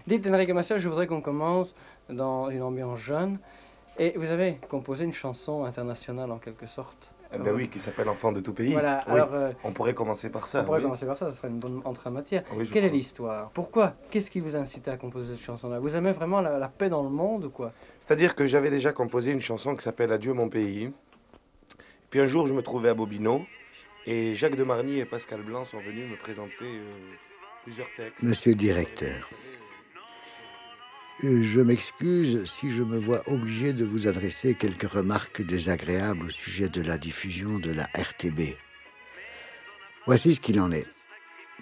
Speaker 44: Dites Enrico Macias, je voudrais qu'on commence dans une ambiance jeune. Et vous avez composé une chanson internationale en quelque sorte.
Speaker 45: Eh ben oui, qui s'appelle Enfant de tout pays.
Speaker 44: Voilà,
Speaker 45: Oui,
Speaker 44: alors, euh,
Speaker 45: On pourrait commencer par ça.
Speaker 44: On pourrait
Speaker 45: oui.
Speaker 44: commencer par ça, ce serait une bonne entrée en matière.
Speaker 45: Oui,
Speaker 44: Quelle est l'histoire? Pourquoi? Qu'est-ce qui vous a incité à composer cette chanson-là? Vous aimez vraiment la, la paix dans le monde ou quoi?
Speaker 45: C'est-à-dire que j'avais déjà composé une chanson qui s'appelle Adieu mon pays. Puis un jour, je me trouvais à Bobino et Jacques de Marny et Pascal Blanc sont venus me présenter euh, plusieurs textes.
Speaker 24: Monsieur le directeur, euh, je m'excuse si je me vois obligé de vous adresser quelques remarques désagréables au sujet de la diffusion de la RTB. Voici ce qu'il en est.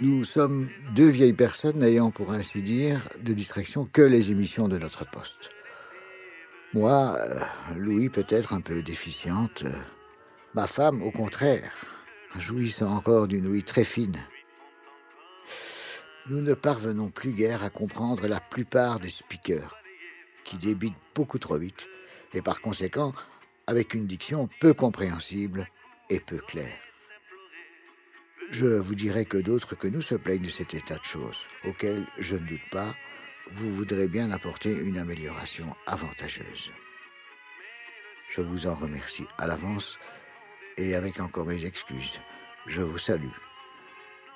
Speaker 24: Nous sommes deux vieilles personnes n'ayant, pour ainsi dire, de distraction que les émissions de notre poste. Moi, euh, Louis peut-être un peu déficiente. Ma femme, au contraire, jouissant encore d'une ouïe très fine. Nous ne parvenons plus guère à comprendre la plupart des speakers, qui débitent beaucoup trop vite, et par conséquent avec une diction peu compréhensible et peu claire. Je vous dirai que d'autres que nous se plaignent de cet état de choses, auquel, je ne doute pas, vous voudrez bien apporter une amélioration avantageuse. Je vous en remercie à l'avance et avec encore mes excuses, je vous salue.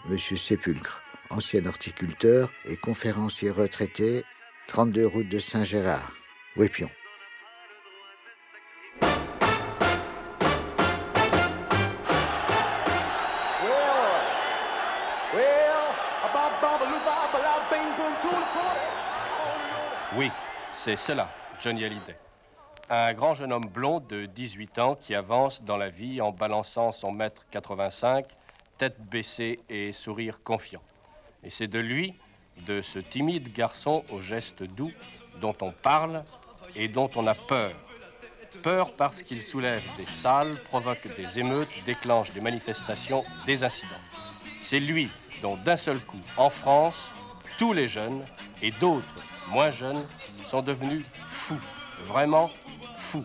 Speaker 24: Monsieur Sépulcre, ancien horticulteur et conférencier retraité, 32 route de Saint-Gérard, Wépion.
Speaker 46: Oui, c'est cela, Johnny Hallyday. Un grand jeune homme blond de 18 ans qui avance dans la vie en balançant son mètre 85, tête baissée et sourire confiant. Et c'est de lui, de ce timide garçon aux gestes doux, dont on parle et dont on a peur. Peur parce qu'il soulève des salles, provoque des émeutes, déclenche des manifestations, des incidents. C'est lui dont d'un seul coup, en France, tous les jeunes et d'autres moins jeunes sont devenus fous, vraiment fous.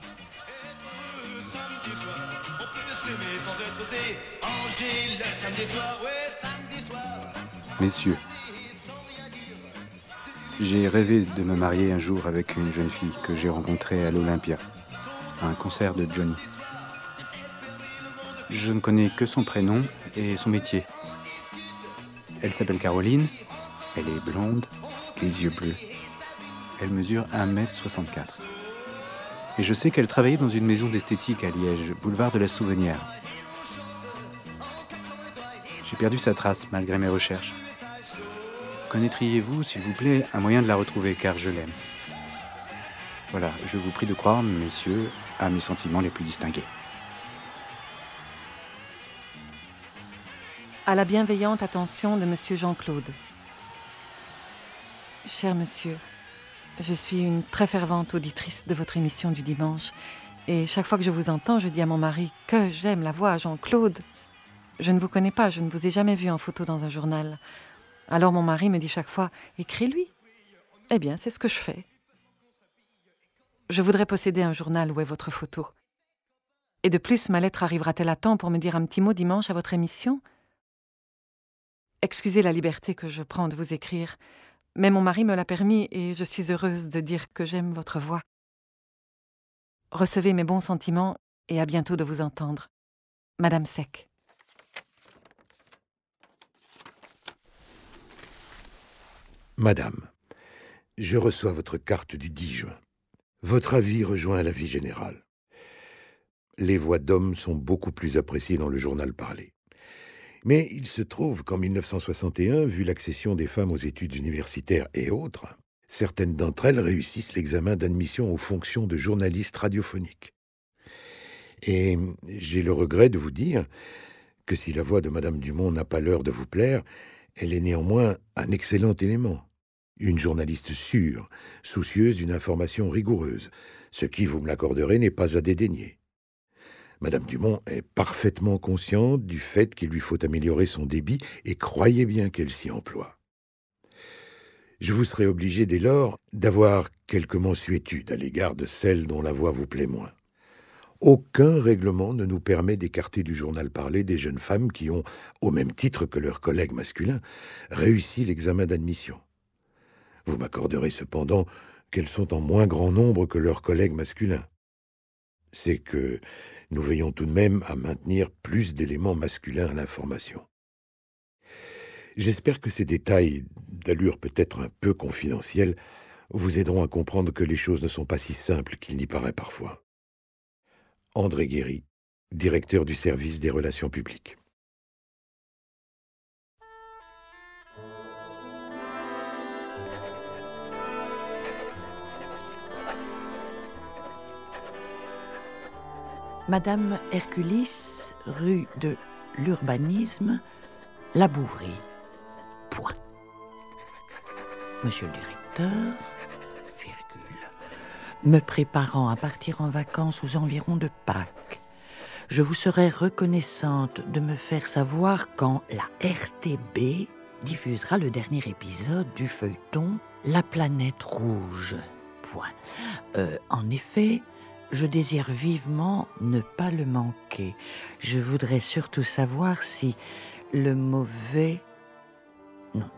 Speaker 4: Messieurs, j'ai rêvé de me marier un jour avec une jeune fille que j'ai rencontrée à l'Olympia, à un concert de Johnny. Je ne connais que son prénom et son métier. Elle s'appelle Caroline, elle est blonde, les yeux bleus. Elle mesure 1m64. Et je sais qu'elle travaillait dans une maison d'esthétique à Liège, boulevard de la Souvenière. J'ai perdu sa trace malgré mes recherches. Connaîtriez-vous, s'il vous plaît, un moyen de la retrouver, car je l'aime? Voilà, je vous prie de croire, messieurs, à mes sentiments les plus distingués.
Speaker 5: À la bienveillante attention de Monsieur Jean-Claude. Cher monsieur, je suis une très fervente auditrice de votre émission du dimanche, et chaque fois que je vous entends, je dis à mon mari que j'aime la voix à Jean-Claude. Je ne vous connais pas, je ne vous ai jamais vu en photo dans un journal. Alors mon mari me dit chaque fois Écris-lui. Eh bien, c'est ce que je fais. Je voudrais posséder un journal où est votre photo. Et de plus, ma lettre arrivera-t-elle à temps pour me dire un petit mot dimanche à votre émission? Excusez la liberté que je prends de vous écrire, mais mon mari me l'a permis et je suis heureuse de dire que j'aime votre voix. Recevez mes bons sentiments et à bientôt de vous entendre. Madame Sec.
Speaker 1: Madame, je reçois votre carte du 10 juin. Votre avis rejoint l'avis général. Les voix d'hommes sont beaucoup plus appréciées dans le journal parlé. Mais il se trouve qu'en 1961, vu l'accession des femmes aux études universitaires et autres, certaines d'entre elles réussissent l'examen d'admission aux fonctions de journaliste radiophonique. Et j'ai le regret de vous dire que si la voix de Madame Dumont n'a pas l'heure de vous plaire, elle est néanmoins un excellent élément. Une journaliste sûre, soucieuse d'une information rigoureuse, ce qui, vous me l'accorderez, n'est pas à dédaigner. Madame Dumont est parfaitement consciente du fait qu'il lui faut améliorer son débit et croyez bien qu'elle s'y emploie. Je vous serai obligé dès lors d'avoir quelque mensuétude à l'égard de celle dont la voix vous plaît moins. Aucun règlement ne nous permet d'écarter du journal parlé des jeunes femmes qui ont, au même titre que leurs collègues masculins, réussi l'examen d'admission. Vous m'accorderez cependant qu'elles sont en moins grand nombre que leurs collègues masculins. C'est que nous veillons tout de même à maintenir plus d'éléments masculins à l'information. J'espère que ces détails, d'allure peut-être un peu confidentielle, vous aideront à comprendre que les choses ne sont pas si simples qu'il n'y paraît parfois. André Guéry, directeur du service des relations publiques.
Speaker 2: Madame Herculis, rue de l'Urbanisme, La Bouvrie. Point. Monsieur le directeur, virgule, me préparant à partir en vacances aux environs de Pâques, je vous serais reconnaissante de me faire savoir quand la RTB diffusera le dernier épisode du feuilleton La planète rouge. Point. Euh, en effet, je désire vivement ne pas le manquer. Je voudrais surtout savoir si le mauvais... Non,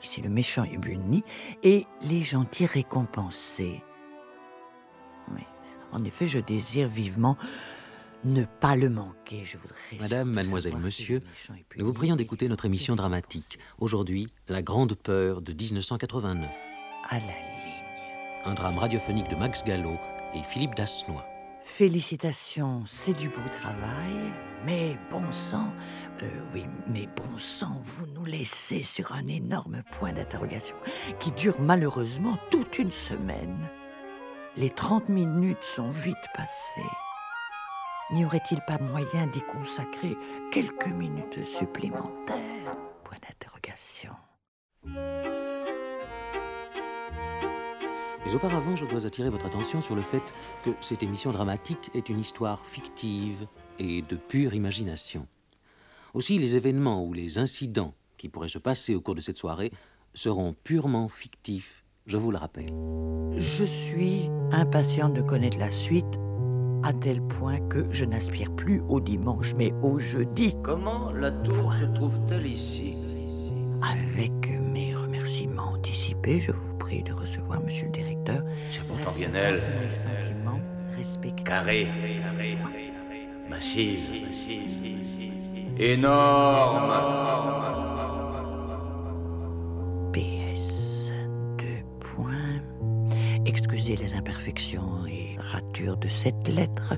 Speaker 2: si le méchant est puni et les gentils récompensés. Oui, en effet, je désire vivement ne pas le manquer. Je voudrais
Speaker 42: Madame, mademoiselle, monsieur, nous vous prions d'écouter notre émission dramatique. Aujourd'hui, La Grande Peur de 1989.
Speaker 2: À la ligne.
Speaker 42: Un drame radiophonique de Max Gallo et Philippe Dasnois.
Speaker 2: Félicitations, c'est du beau travail, mais bon sang, euh, oui, mais bon sang, vous nous laissez sur un énorme point d'interrogation qui dure malheureusement toute une semaine. Les 30 minutes sont vite passées. N'y aurait-il pas moyen d'y consacrer quelques minutes supplémentaires? Point d'interrogation.
Speaker 42: Mais auparavant, je dois attirer votre attention sur le fait que cette émission dramatique est une histoire fictive et de pure imagination. Aussi, les événements ou les incidents qui pourraient se passer au cours de cette soirée seront purement fictifs, je vous le rappelle.
Speaker 2: Je suis impatiente de connaître la suite, à tel point que je n'aspire plus au dimanche, mais au jeudi.
Speaker 3: Comment la tour se trouve-t-elle ici?
Speaker 2: Avec mes remerciements anticipés, je vous prie de recevoir, monsieur le directeur.
Speaker 3: C'est pourtant bien elle.
Speaker 2: Mes sentiments respectés.
Speaker 3: Carré. Massive. Énorme.
Speaker 2: PS. Deux points. Excusez les imperfections et ratures de cette lettre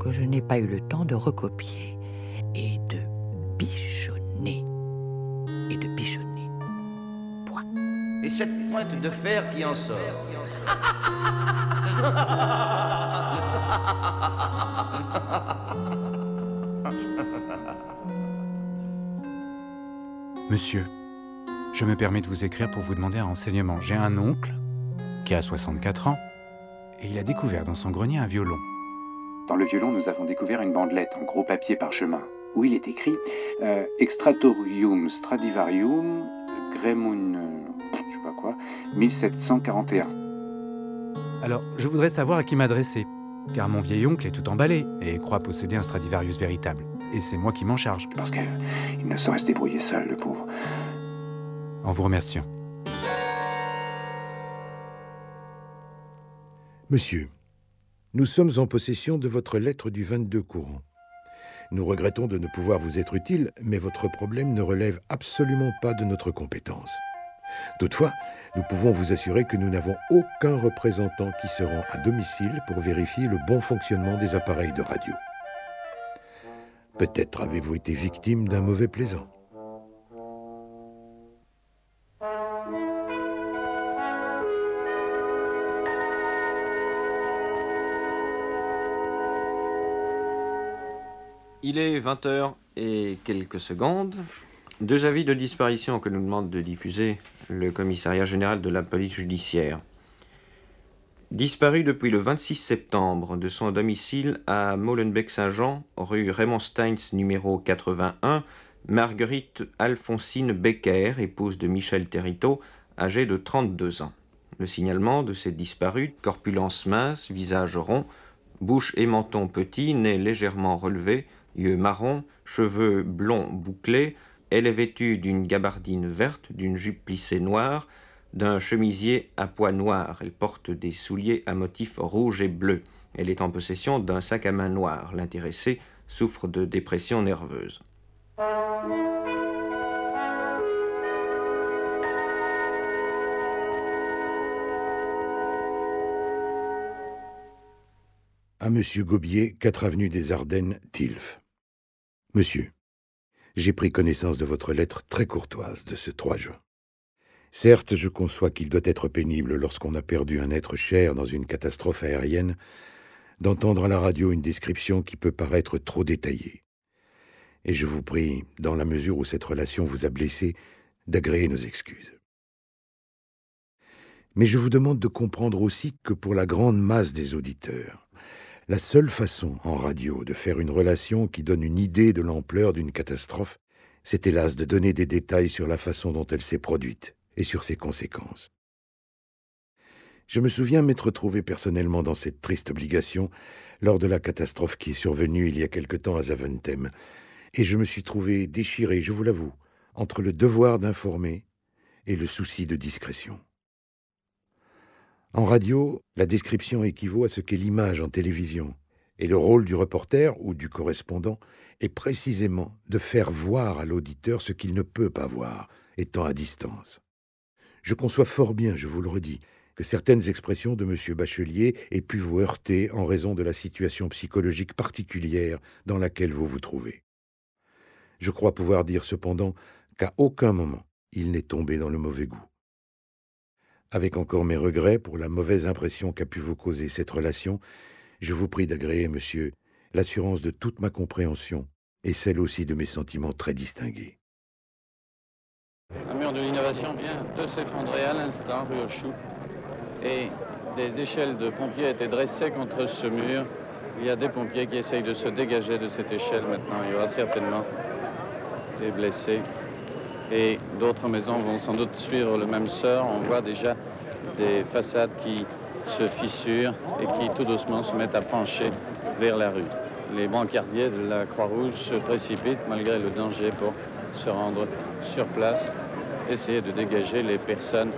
Speaker 2: que je n'ai pas eu le temps de recopier et de bichonner. Et de bichonner.
Speaker 3: Et cette pointe de fer qui en sort.
Speaker 4: Monsieur, je me permets de vous écrire pour vous demander un renseignement. J'ai un oncle qui a 64 ans et il a découvert dans son grenier un violon. Dans le violon, nous avons découvert une bandelette en gros papier parchemin où il est écrit euh, Extratorium Stradivarium Gremun, quoi, 1741. Alors, je voudrais savoir à qui m'adresser, car mon vieil oncle est tout emballé et croit posséder un Stradivarius véritable. Et c'est moi qui m'en charge. Parce qu'il ne saurait se débrouiller seul, le pauvre. En vous remerciant.
Speaker 1: Monsieur, nous sommes en possession de votre lettre du 22 courant. Nous regrettons de ne pouvoir vous être utile, mais votre problème ne relève absolument pas de notre compétence. Toutefois, nous pouvons vous assurer que nous n'avons aucun représentant qui se rend à domicile pour vérifier le bon fonctionnement des appareils de radio. Peut-être avez-vous été victime d'un mauvais plaisant.
Speaker 47: Il est 20h et quelques secondes. Deux avis de disparition que nous demande de diffuser le commissariat général de la police judiciaire. Disparu depuis le 26 septembre de son domicile à Molenbeek-Saint-Jean, rue Raymond Steins numéro 81, Marguerite Alphonsine Becker, épouse de Michel Territo, âgée de 32 ans. Le signalement de cette disparue, corpulence mince, visage rond, bouche et menton petits, nez légèrement relevé, yeux marrons, cheveux blonds bouclés, elle est vêtue d'une gabardine verte, d'une jupe plissée noire, d'un chemisier à pois noirs. Elle porte des souliers à motifs rouge et bleu. Elle est en possession d'un sac à main noir. L'intéressé souffre de dépression nerveuse.
Speaker 1: À Monsieur Gobier, 4 avenue des Ardennes, Tilf. Monsieur, j'ai pris connaissance de votre lettre très courtoise de ce 3 juin. Certes, je conçois qu'il doit être pénible lorsqu'on a perdu un être cher dans une catastrophe aérienne d'entendre à la radio une description qui peut paraître trop détaillée. Et je vous prie, dans la mesure où cette relation vous a blessé, d'agréer nos excuses. Mais je vous demande de comprendre aussi que pour la grande masse des auditeurs, la seule façon en radio de faire une relation qui donne une idée de l'ampleur d'une catastrophe, c'est hélas de donner des détails sur la façon dont elle s'est produite et sur ses conséquences. Je me souviens m'être trouvé personnellement dans cette triste obligation lors de la catastrophe qui est survenue il y a quelque temps à Zaventem, et je me suis trouvé déchiré, je vous l'avoue, entre le devoir d'informer et le souci de discrétion. En radio, la description équivaut à ce qu'est l'image en télévision, et le rôle du reporter ou du correspondant est précisément de faire voir à l'auditeur ce qu'il ne peut pas voir, étant à distance. Je conçois fort bien, je vous le redis, que certaines expressions de M. Bachelier aient pu vous heurter en raison de la situation psychologique particulière dans laquelle vous vous trouvez. Je crois pouvoir dire cependant qu'à aucun moment il n'est tombé dans le mauvais goût. Avec encore mes regrets pour la mauvaise impression qu'a pu vous causer cette relation, je vous prie d'agréer, monsieur, l'assurance de toute ma compréhension et celle aussi de mes sentiments très distingués.
Speaker 48: Un mur de l'innovation vient de s'effondrer à l'instant, rue au Chou, et des échelles de pompiers étaient dressées contre ce mur. Il y a des pompiers qui essayent de se dégager de cette échelle maintenant. Il y aura certainement des blessés et d'autres maisons vont sans doute suivre le même sort. On voit déjà des façades qui se fissurent et qui tout doucement se mettent à pencher vers la rue. Les brancardiers de la Croix-Rouge se précipitent malgré le danger pour se rendre sur place, essayer de dégager les personnes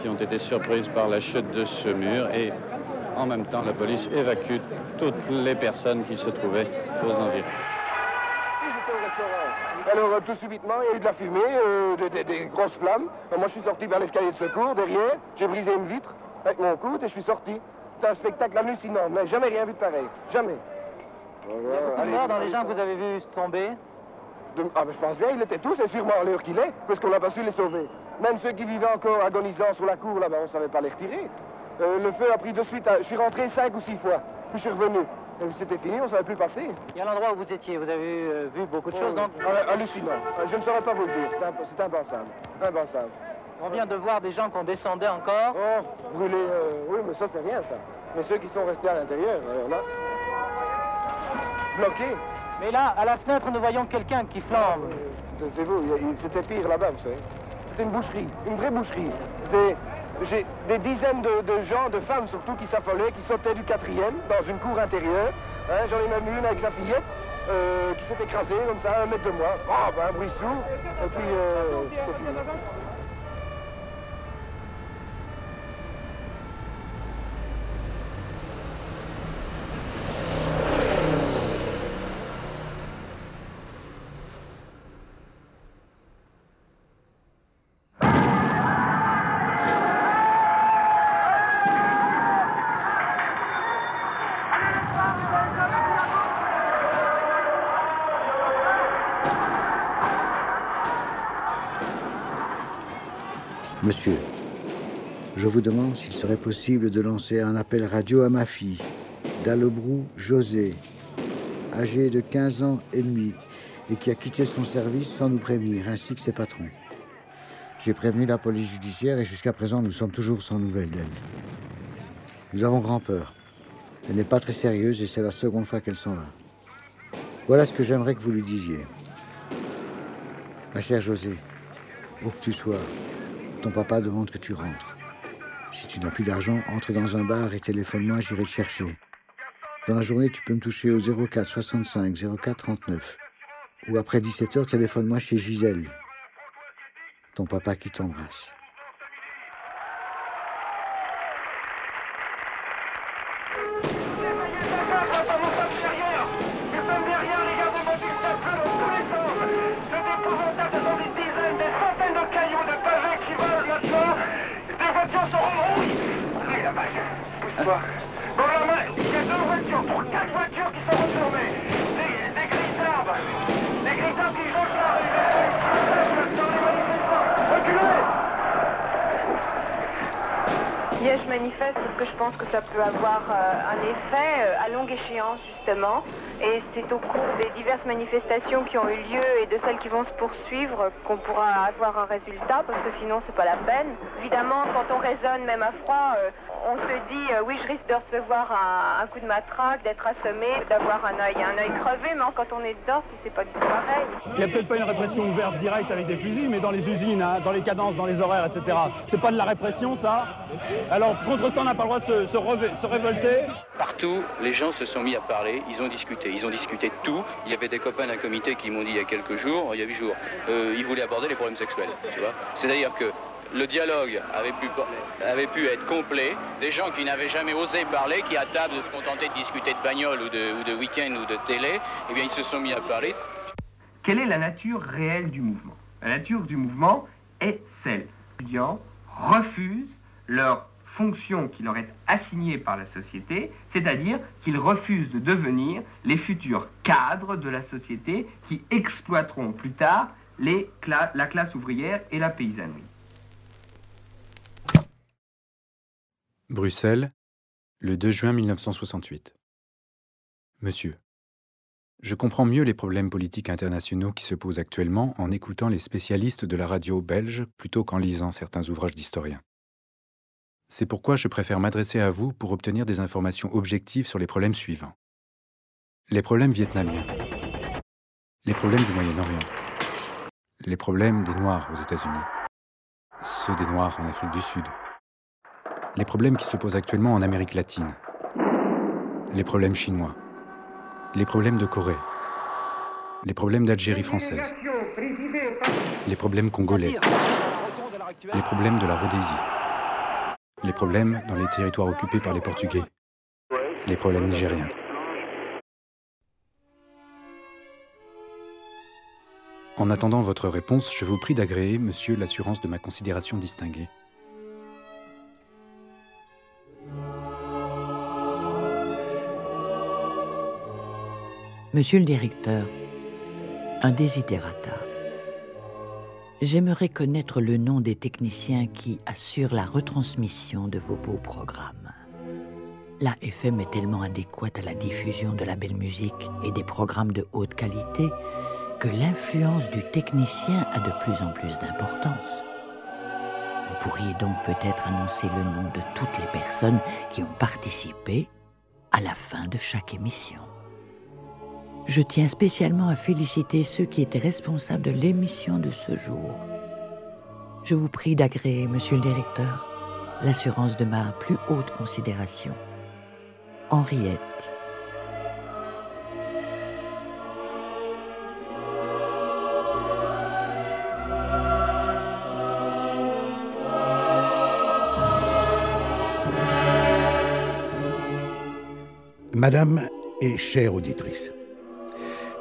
Speaker 48: qui ont été surprises par la chute de ce mur et en même temps la police évacue toutes les personnes qui se trouvaient aux environs.
Speaker 49: Alors euh, tout subitement, il y a eu de la fumée, euh, des, des- des grosses flammes. Euh, moi, je suis sorti vers l'escalier de secours, derrière. J'ai brisé une vitre avec mon coude et je suis sorti. C'est un spectacle hallucinant, mais jamais rien vu de pareil. Jamais.
Speaker 50: Il y a beaucoup de morts dans les gens que vous avez vus tomber.
Speaker 49: De- Ah, mais je pense bien, ils étaient tous, c'est sûrement à l'heure qu'il est, parce qu'on n'a pas su les sauver. Même ceux qui vivaient encore agonisants sur la cour, là-bas, on ne savait pas les retirer. Euh, le feu a pris de suite. à- Je suis rentré cinq ou six fois, puis je suis revenu. C'était fini, on ne savait plus passer.
Speaker 50: Et à l'endroit où vous étiez, vous avez euh, vu beaucoup de choses.
Speaker 49: Oh,
Speaker 50: Donc,
Speaker 49: ah, hallucinant. Euh, Je ne saurais pas vous le dire, c'est imp- c'est impensable. Impensable.
Speaker 50: on vient de voir des gens qu'on descendait encore.
Speaker 49: Oh, brûlés, euh, oui, mais ça, c'est rien, ça. Mais ceux qui sont restés à l'intérieur, euh, là, bloqués.
Speaker 50: Mais là, à la fenêtre, nous voyons quelqu'un qui flambe.
Speaker 49: C'est- vous, il y a- il- c'était pire là-bas, vous savez. C'était une boucherie, une vraie boucherie. C'était- J'ai des dizaines de, gens, de femmes surtout, qui s'affolaient, qui sautaient du quatrième dans une cour intérieure. Hein, J'en ai même une avec sa fillette euh, qui s'est écrasée comme ça, à un mètre de moi. Ah, ben, un bruit sourd. Et puis, euh, c'était fini.
Speaker 24: Monsieur, je vous demande s'il serait possible de lancer un appel radio à ma fille, Dallebrou José, âgé de 15 ans et demi, et qui a quitté son service sans nous prévenir, ainsi que ses patrons. J'ai prévenu la police judiciaire et jusqu'à présent, nous sommes toujours sans nouvelles d'elle. Nous avons grand peur. Elle n'est pas très sérieuse et c'est la seconde fois qu'elle s'en va. Voilà ce que j'aimerais que vous lui disiez. Ma chère José, où que tu sois, ton papa demande que tu rentres. Si tu n'as plus d'argent, entre dans un bar et téléphone-moi, j'irai te chercher. Dans la journée, tu peux me toucher au 04 65 04 39. Ou après 17h, téléphone-moi chez Gisèle. Ton papa qui t'embrasse.
Speaker 49: Il y a deux voitures, trois, quatre voitures qui sont retournées. Des, des. Des grilles qui jonchent là.
Speaker 51: Manifeste parce que je pense que ça peut avoir euh, un effet euh, à longue échéance justement. Et c'est au cours des diverses manifestations qui ont eu lieu et de celles qui vont se poursuivre qu'on pourra avoir un résultat parce que sinon c'est pas la peine. Évidemment, quand on raisonne même à froid, euh, on se dit euh, oui, je risque de recevoir un, un coup de matraque, d'être assommé, d'avoir un œil, un œil crevé, mais quand on est dedans, c'est pas du tout pareil.
Speaker 52: Il n'y a peut-être pas une répression ouverte directe avec des fusils, mais dans les usines, hein, dans les cadences, dans les horaires, etc. C'est pas de la répression, ça Alors, contre ça, on n'a pas le droit de se, se reve- se révolter
Speaker 53: Partout, les gens se sont mis à parler, ils ont discuté, ils ont discuté de tout. Il y avait des copains d'un comité qui m'ont dit il y a quelques jours, il y a huit jours, euh, ils voulaient aborder les problèmes sexuels, tu vois. C'est-à-dire que le dialogue avait pu, être complet, des gens qui n'avaient jamais osé parler, qui à table se contentaient de discuter de bagnole ou de, week-end ou de télé, eh bien ils se sont mis à parler.
Speaker 54: Quelle est la nature réelle du mouvement? La nature du mouvement est celle. Les étudiants refusent leur fonction qui leur est assignée par la société, c'est-à-dire qu'ils refusent de devenir les futurs cadres de la société qui exploiteront plus tard la classe ouvrière et la paysannerie.
Speaker 4: Bruxelles, le 2 juin 1968. Monsieur, je comprends mieux les problèmes politiques internationaux qui se posent actuellement en écoutant les spécialistes de la radio belge plutôt qu'en lisant certains ouvrages d'historiens. C'est pourquoi je préfère m'adresser à vous pour obtenir des informations objectives sur les problèmes suivants. Les problèmes vietnamiens, les problèmes du Moyen-Orient, les problèmes des Noirs aux États-Unis, ceux des Noirs en Afrique du Sud, les problèmes qui se posent actuellement en Amérique latine, les problèmes chinois, les problèmes de Corée, les problèmes d'Algérie française, les problèmes congolais, les problèmes de la Rhodésie, les problèmes dans les territoires occupés par les Portugais, les problèmes nigériens. En attendant votre réponse, je vous prie d'agréer, monsieur, l'assurance de ma considération distinguée.
Speaker 2: Monsieur le directeur, un desiderata. J'aimerais connaître le nom des techniciens qui assurent la retransmission de vos beaux programmes. La FM est tellement adéquate à la diffusion de la belle musique et des programmes de haute qualité que l'influence du technicien a de plus en plus d'importance. Vous pourriez donc peut-être annoncer le nom de toutes les personnes qui ont participé à la fin de chaque émission. Je tiens spécialement à féliciter ceux qui étaient responsables de l'émission de ce jour. Je vous prie d'agréer, monsieur le directeur, l'assurance de ma plus haute considération. Henriette.
Speaker 1: Madame et chère auditrice,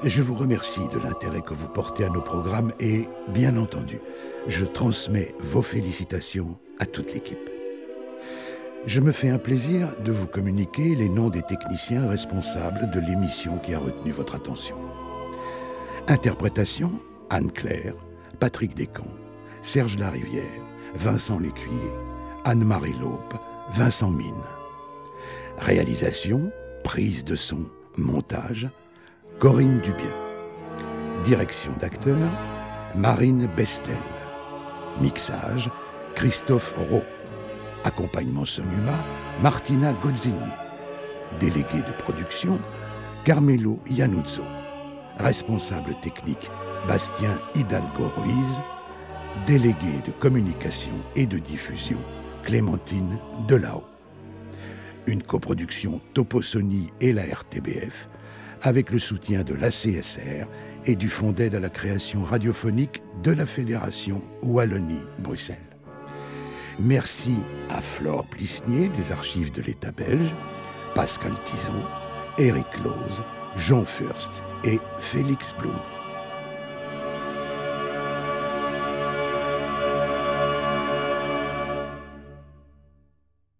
Speaker 1: je vous remercie de l'intérêt que vous portez à nos programmes et, bien entendu, je transmets vos félicitations à toute l'équipe. Je me fais un plaisir de vous communiquer les noms des techniciens responsables de l'émission qui a retenu votre attention. Interprétation Anne-Claire, Patrick Descamps, Serge Larivière, Vincent Lécuyer, Anne-Marie Laupe, Vincent Mine. Réalisation, prise de son, montage, Corinne Dubien. Direction d'acteur, Marine Bestel. Mixage, Christophe Rowe. Accompagnement sonuma, Martina Gozzini. Délégué de production, Carmelo Iannuzzo. Responsable technique, Bastien Hidalgo Ruiz. Délégué de communication et de diffusion, Clémentine Delao. Une coproduction Toposony et la RTBF, avec le soutien de l'ACSR et du Fonds d'aide à la création radiophonique de la Fédération Wallonie-Bruxelles. Merci à Flore Plisnier des archives de l'État belge, Pascal Tison, Eric Lose, Jean Furst et Félix Blum.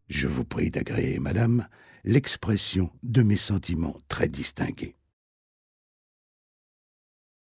Speaker 1: Je vous prie d'agréer, madame, l'expression de mes sentiments très distingués.